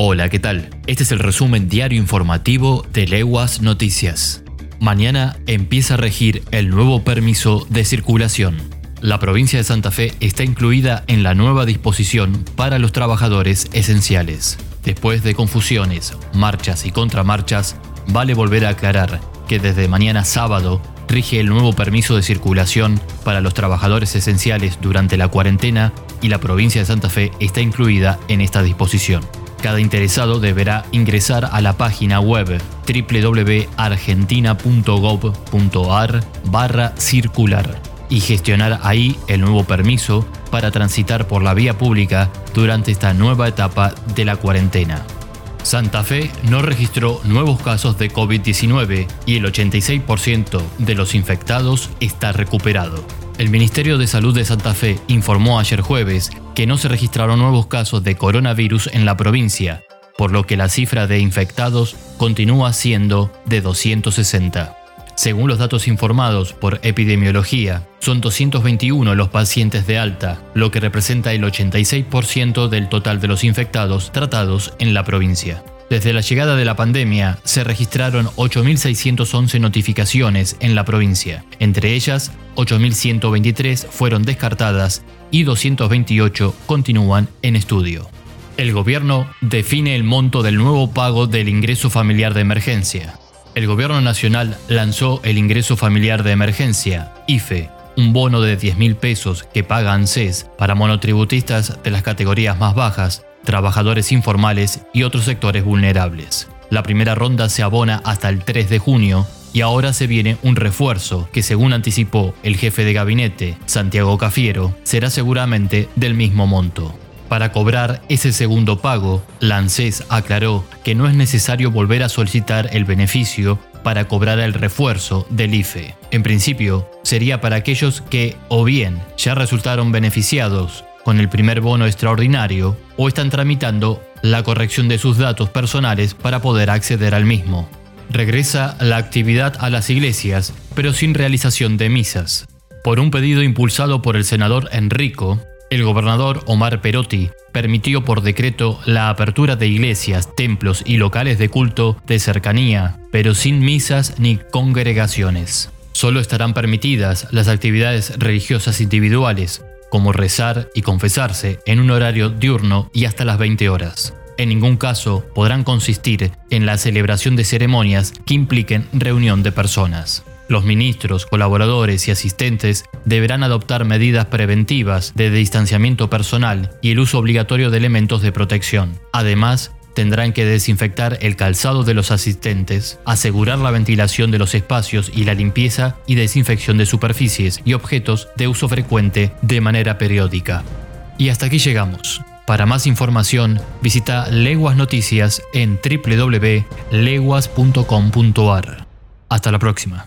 Hola, ¿qué tal? Este es el resumen diario informativo de Leguas Noticias. Mañana empieza a regir el nuevo permiso de circulación. La provincia de Santa Fe está incluida en la nueva disposición para los trabajadores esenciales. Después de confusiones, marchas y contramarchas, vale volver a aclarar que desde mañana sábado rige el nuevo permiso de circulación para los trabajadores esenciales durante la cuarentena y la provincia de Santa Fe está incluida en esta disposición. Cada interesado deberá ingresar a la página web www.argentina.gov.ar barra circular y gestionar ahí el nuevo permiso para transitar por la vía pública durante esta nueva etapa de la cuarentena. Santa Fe no registró nuevos casos de COVID-19 y el 86% de los infectados está recuperado. El Ministerio de Salud de Santa Fe informó ayer jueves que no se registraron nuevos casos de coronavirus en la provincia, por lo que la cifra de infectados continúa siendo de 260. Según los datos informados por epidemiología, son 221 los pacientes de alta, lo que representa el 86% del total de los infectados tratados en la provincia. Desde la llegada de la pandemia, se registraron 8.611 notificaciones en la provincia. Entre ellas, 8.123 fueron descartadas y 228 continúan en estudio. El gobierno define el monto del nuevo pago del ingreso familiar de emergencia. El gobierno nacional lanzó el ingreso familiar de emergencia, IFE, un bono de 10 mil pesos que paga ANSES para monotributistas de las categorías más bajas trabajadores informales y otros sectores vulnerables. La primera ronda se abona hasta el 3 de junio y ahora se viene un refuerzo que según anticipó el jefe de gabinete, Santiago Cafiero, será seguramente del mismo monto. Para cobrar ese segundo pago, la ANSES aclaró que no es necesario volver a solicitar el beneficio para cobrar el refuerzo del IFE. En principio, sería para aquellos que o bien ya resultaron beneficiados con el primer bono extraordinario o están tramitando la corrección de sus datos personales para poder acceder al mismo. Regresa la actividad a las iglesias, pero sin realización de misas. Por un pedido impulsado por el senador Enrico, el gobernador Omar Perotti permitió por decreto la apertura de iglesias, templos y locales de culto de cercanía, pero sin misas ni congregaciones. Solo estarán permitidas las actividades religiosas individuales, como rezar y confesarse en un horario diurno y hasta las 20 horas. En ningún caso podrán consistir en la celebración de ceremonias que impliquen reunión de personas. Los ministros, colaboradores y asistentes deberán adoptar medidas preventivas de distanciamiento personal y el uso obligatorio de elementos de protección. Además, tendrán que desinfectar el calzado de los asistentes, asegurar la ventilación de los espacios y la limpieza y desinfección de superficies y objetos de uso frecuente de manera periódica. Y hasta aquí llegamos. Para más información, visita Leguas Noticias en www.leguas.com.ar. Hasta la próxima.